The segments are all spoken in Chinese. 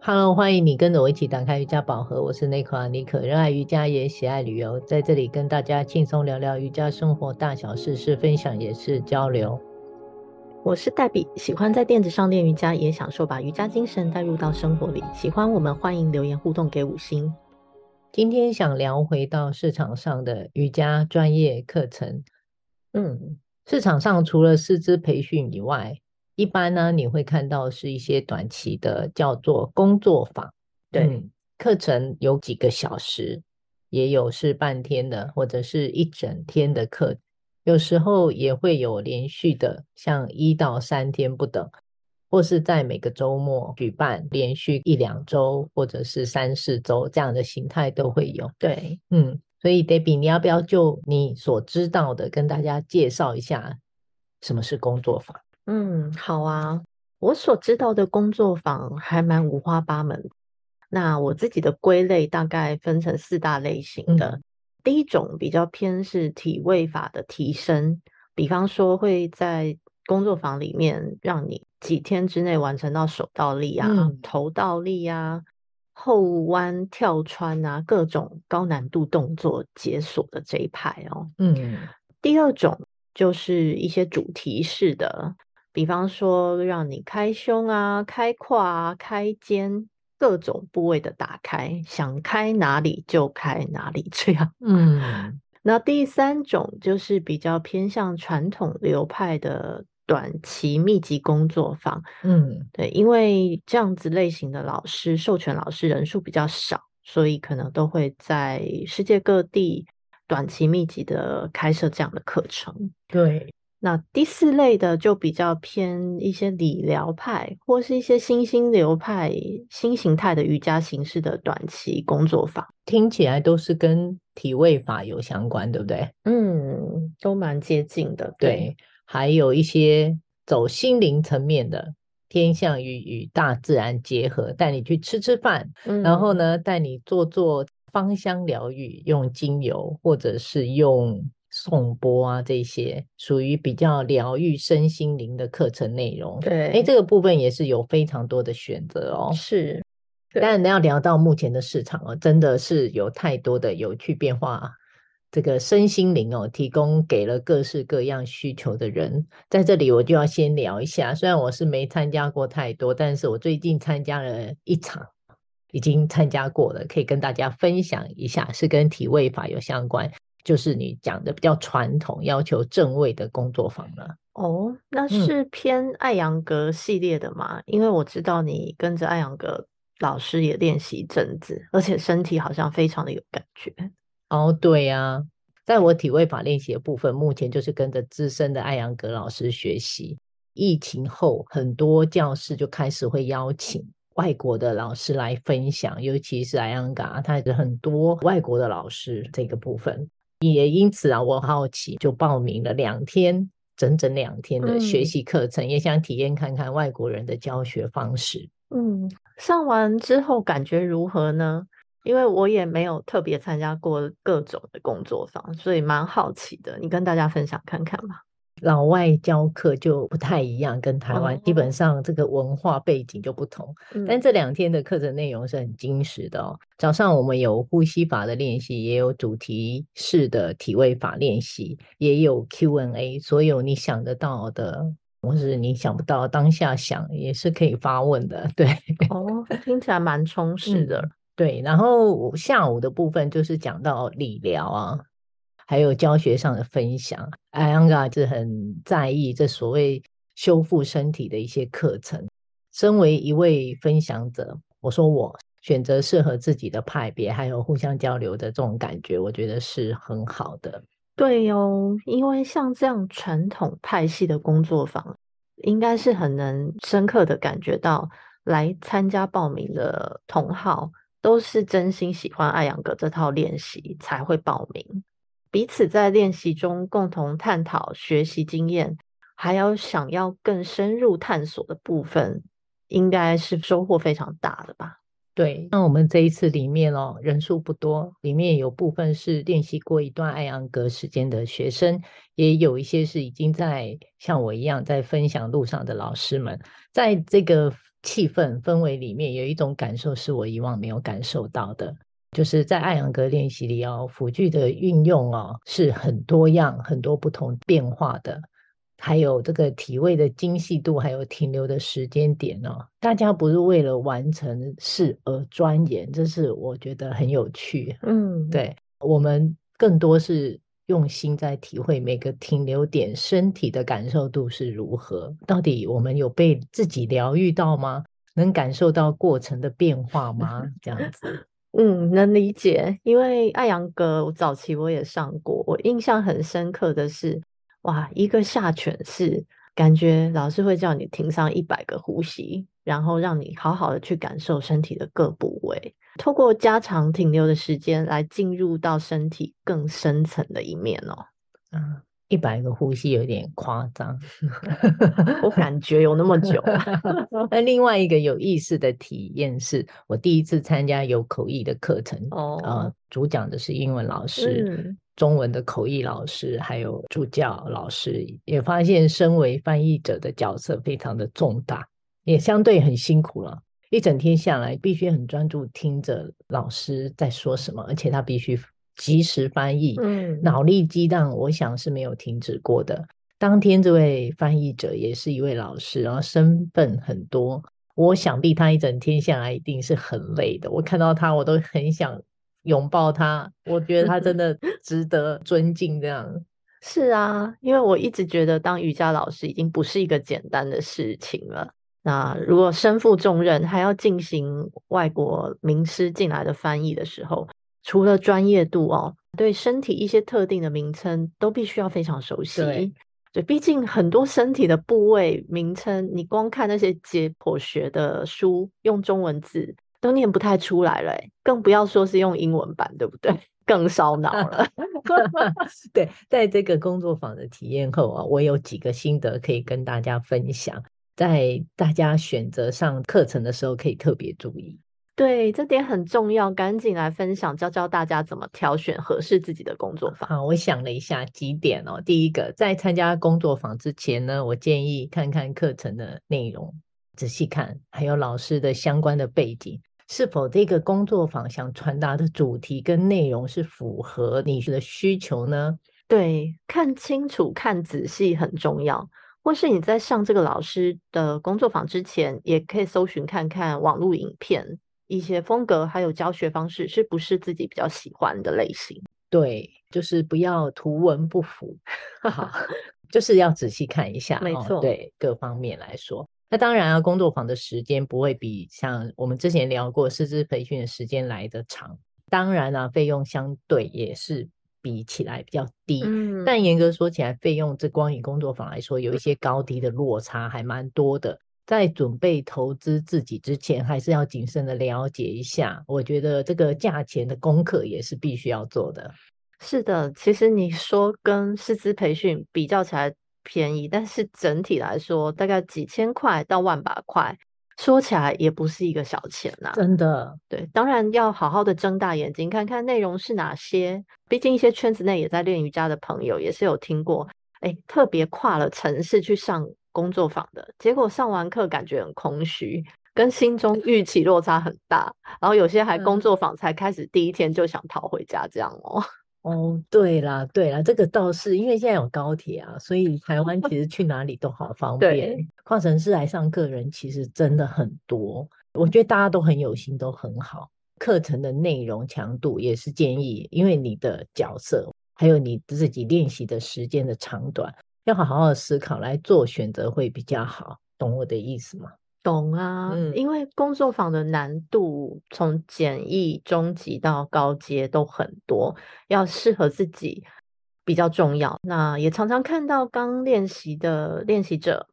Hello，欢迎你跟着我一起打开瑜伽宝盒。我是内克阿尼可，热爱瑜伽也喜爱旅游，在这里跟大家轻松聊聊瑜伽生活大小事，是分享也是交流。我是黛比，喜欢在垫子上练瑜伽，也享受把瑜伽精神带入到生活里。喜欢我们，欢迎留言互动给五星。今天想聊回到市场上的瑜伽专业课程。嗯，市场上除了师资培训以外，一般呢，你会看到是一些短期的，叫做工作坊。对，嗯，课程有几个小时，也有是半天的，或者是一整天的课，有时候也会有连续的，像一到三天不等，或是在每个周末举办，连续一两周，或者是三四周这样的形态都会有。对，嗯，所以 Debbie，你要不要就你所知道的跟大家介绍一下什么是工作坊？嗯，好啊。我所知道的工作坊还蛮五花八门。那我自己的归类大概分成四大类型的。嗯、第一种比较偏是体位法的提升，比方说会在工作坊里面让你几天之内完成到手倒立啊、嗯、头倒立啊、后弯跳穿啊各种高难度动作解锁的这一派哦。嗯，第二种就是一些主题式的。比方说，让你开胸啊、开胯啊、开肩，各种部位的打开，想开哪里就开哪里，这样。嗯，那第三种就是比较偏向传统流派的短期密集工作坊。嗯，对，因为这样子类型的老师，授权老师人数比较少，所以可能都会在世界各地短期密集的开设这样的课程。对。那第四类的就比较偏一些理疗派，或是一些新兴流派、新形态的瑜伽形式的短期工作坊，听起来都是跟体位法有相关，对不对？嗯，都蛮接近的。对，对，还有一些走心灵层面的，偏向于与大自然结合，带你去吃吃饭，嗯、然后呢，带你做做芳香疗愈，用精油或者是用。颂钵啊，这些属于比较疗愈身心灵的课程内容。对，哎，这个部分也是有非常多的选择哦。是，但要聊到目前的市场哦，真的是有太多的有趣变化。这个身心灵哦，提供给了各式各样需求的人。在这里，我就要先聊一下。虽然我是没参加过太多，但是我最近参加了一场，已经参加过了，可以跟大家分享一下，是跟体位法有相关。就是你讲的比较传统、要求正位的工作坊了。哦，那是偏艾扬格系列的吗？嗯、因为我知道你跟着艾扬格老师也练习一阵子，而且身体好像非常的有感觉。哦，对呀、啊，在我体位法练习的部分，目前就是跟着资深的艾扬格老师学习。疫情后，很多教室就开始会邀请外国的老师来分享，尤其是艾扬格，他有很多外国的老师这个部分。也因此啊，我好奇，就报名了两天，整整两天的学习课程，嗯、也想体验看看外国人的教学方式。嗯，上完之后感觉如何呢？因为我也没有特别参加过各种的工作坊，所以蛮好奇的。你跟大家分享看看吧。老外教课就不太一样，跟台湾基本上这个文化背景就不同。嗯、但这两天的课程内容是很精实的哦。早上我们有呼吸法的练习，也有主题式的体位法练习，也有 Q&A。所有你想得到的，或是你想不到当下想也是可以发问的。对，哦，听起来蛮充实的。嗯、对，然后下午的部分就是讲到理疗啊。还有教学上的分享，艾扬格是很在意这所谓修复身体的一些课程。身为一位分享者，我说我选择适合自己的派别，还有互相交流的这种感觉，我觉得是很好的。对哦，因为像这样传统派系的工作坊，应该是很能深刻的感觉到，来参加报名的同好都是真心喜欢艾扬格这套练习才会报名。彼此在练习中共同探讨学习经验，还有想要更深入探索的部分，应该是收获非常大的吧？对，那我们这一次里面哦，人数不多，里面有部分是练习过一段艾扬格时间的学生，也有一些是已经在像我一样在分享路上的老师们，在这个气氛氛围里面，有一种感受是我以往没有感受到的，就是在艾扬格练习里哦，辅具的运用哦是很多样、很多不同变化的，还有这个体位的精细度，还有停留的时间点哦，大家不是为了完成事而钻研，这是我觉得很有趣。嗯，对，我们更多是。用心在体会每个停留点，身体的感受度是如何？到底我们有被自己疗愈到吗？能感受到过程的变化吗？这样子，嗯，能理解。因为艾扬格早期我也上过，我印象很深刻的是，哇，一个下犬式，感觉老师会叫你停上一百个呼吸，然后让你好好的去感受身体的各部位。透过加长停留的时间来进入到身体更深层的一面哦。嗯，一百个呼吸有点夸张，我感觉有那么久。那另外一个有意思的体验是，我第一次参加有口译的课程哦，呃，主讲的是英文老师，嗯、中文的口译老师，还有助教老师，也发现身为翻译者的角色非常的重大，也相对很辛苦了。一整天下来，必须很专注听着老师在说什么，而且他必须即时翻译，嗯，脑力激荡，我想是没有停止过的。当天这位翻译者也是一位老师，然后身份很多，我想必他一整天下来一定是很累的。我看到他，我都很想拥抱他，我觉得他真的 值得尊敬。这样是啊，因为我一直觉得当瑜伽老师已经不是一个简单的事情了。那如果身负重任，还要进行外国名师进来的翻译的时候，除了专业度哦，对身体一些特定的名称都必须要非常熟悉。对，对，毕竟很多身体的部位名称，你光看那些解剖学的书，用中文字都念不太出来了，更不要说是用英文版，对不对？更烧脑了。对，在这个工作坊的体验后啊，我有几个心得可以跟大家分享。在大家选择上课程的时候，可以特别注意。对，这点很重要，赶紧来分享，教教大家怎么挑选合适自己的工作坊。好，我想了一下几点哦。第一个，在参加工作坊之前呢，我建议看看课程的内容，仔细看，还有老师的相关的背景，是否这个工作坊想传达的主题跟内容是符合你的需求呢？对，看清楚、看仔细很重要。或是你在上这个老师的工作坊之前，也可以搜寻看看网络影片，一些风格还有教学方式是不是自己比较喜欢的类型？对，就是不要图文不符，好，就是要仔细看一下。没错，哦，对各方面来说，那当然啊，工作坊的时间不会比像我们之前聊过师资培训的时间来得长，当然啊，费用相对也是。比起来比较低，嗯，但严格说起来，费用这光以工作坊来说，有一些高低的落差，还蛮多的。在准备投资自己之前，还是要谨慎的了解一下。我觉得这个价钱的功课也是必须要做的。是的，其实你说跟师资培训比较起来便宜，但是整体来说，大概几千块到万把块。说起来也不是一个小钱呐，真的。对，当然要好好的睁大眼睛看看内容是哪些。毕竟一些圈子内也在练瑜伽的朋友也是有听过，哎，特别跨了城市去上工作坊的，结果上完课感觉很空虚，跟心中预期落差很大。然后有些还工作坊才开始第一天就想逃回家这样哦。哦，对啦，对啦，这个倒是因为现在有高铁啊，所以台湾其实去哪里都好方便。对，跨城市来上课人其实真的很多，我觉得大家都很有心，都很好。课程的内容强度也是建议，因为你的角色还有你自己练习的时间的长短，要好好的思考来做选择会比较好。懂我的意思吗？懂啊，嗯，因为工作坊的难度从简易、中级到高阶都很多，要适合自己比较重要。那也常常看到刚练习的练习者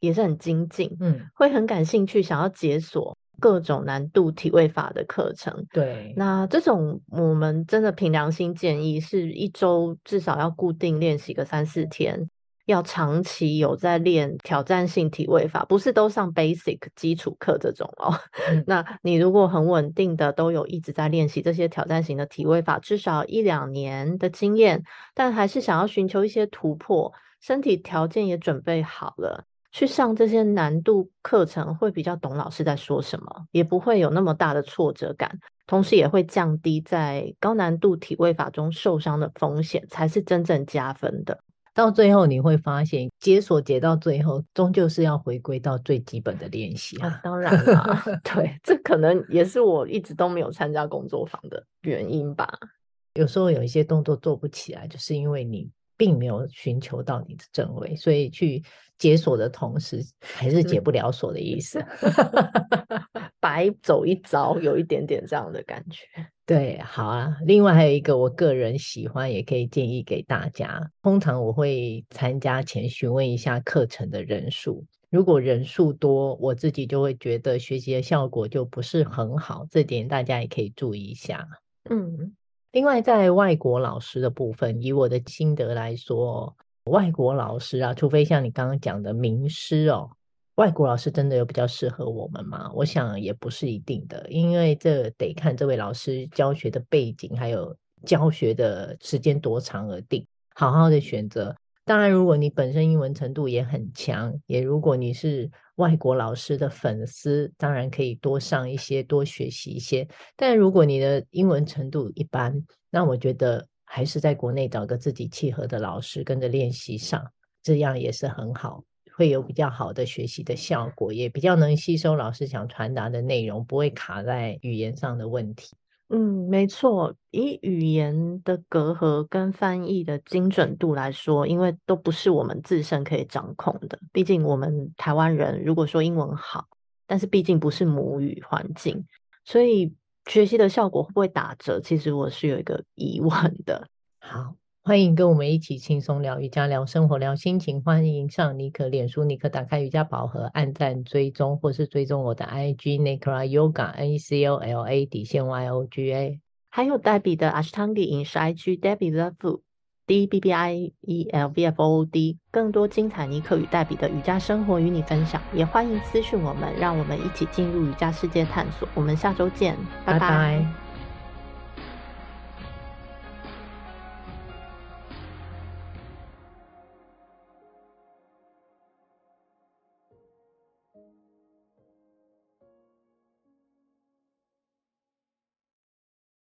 也是很精进，嗯，会很感兴趣，想要解锁各种难度体位法的课程。对，那这种我们真的凭良心建议，是一周至少要固定练习个三四天。要长期有在练挑战性体位法，不是都上 basic 基础课这种哦。嗯、那你如果很稳定的都有一直在练习这些挑战型的体位法，至少一两年的经验，但还是想要寻求一些突破，身体条件也准备好了，去上这些难度课程，会比较懂老师在说什么，也不会有那么大的挫折感，同时也会降低在高难度体位法中受伤的风险，才是真正加分的。到最后你会发现，解锁解到最后，终究是要回归到最基本的练习啊。啊当然啦，对，这可能也是我一直都没有参加工作坊的原因吧。有时候有一些动作做不起来，就是因为你。并没有寻求到你的正位，所以去解锁的同时，还是解不了锁的意思，白走一遭，有一点点这样的感觉。对，好啊。另外还有一个，我个人喜欢，也可以建议给大家。通常我会参加前询问一下课程的人数，如果人数多，我自己就会觉得学习的效果就不是很好，这点大家也可以注意一下。嗯。另外，在外国老师的部分，以我的心得来说，外国老师啊，除非像你刚刚讲的名师哦，外国老师真的有比较适合我们吗？我想也不是一定的，因为这得看这位老师教学的背景，还有教学的时间多长而定。好好的选择。当然，如果你本身英文程度也很强，也如果你是外国老师的粉丝，当然可以多上一些，多学习一些。但如果你的英文程度一般，那我觉得还是在国内找个自己契合的老师跟着练习上，这样也是很好，会有比较好的学习的效果，也比较能吸收老师想传达的内容，不会卡在语言上的问题。嗯，没错。以语言的隔阂跟翻译的精准度来说，因为都不是我们自身可以掌控的。毕竟我们台湾人如果说英文好，但是毕竟不是母语环境，所以学习的效果会不会打折？其实我是有一个疑问的。好。欢迎跟我们一起轻松聊瑜伽、聊生活、聊心情。欢迎上尼可脸书，尼可打开瑜伽宝盒，按赞追踪，或是追踪我的 IG Nicola Yoga N E C O L A 底线 Y O G A。还有黛比的 Ashtanga 饮食 IG Debbie Love Food D B B I E L V F O O D。更多精彩尼可与黛比的瑜伽生活与你分享，也欢迎私讯我们，让我们一起进入瑜伽世界探索。我们下周见，拜拜。拜拜。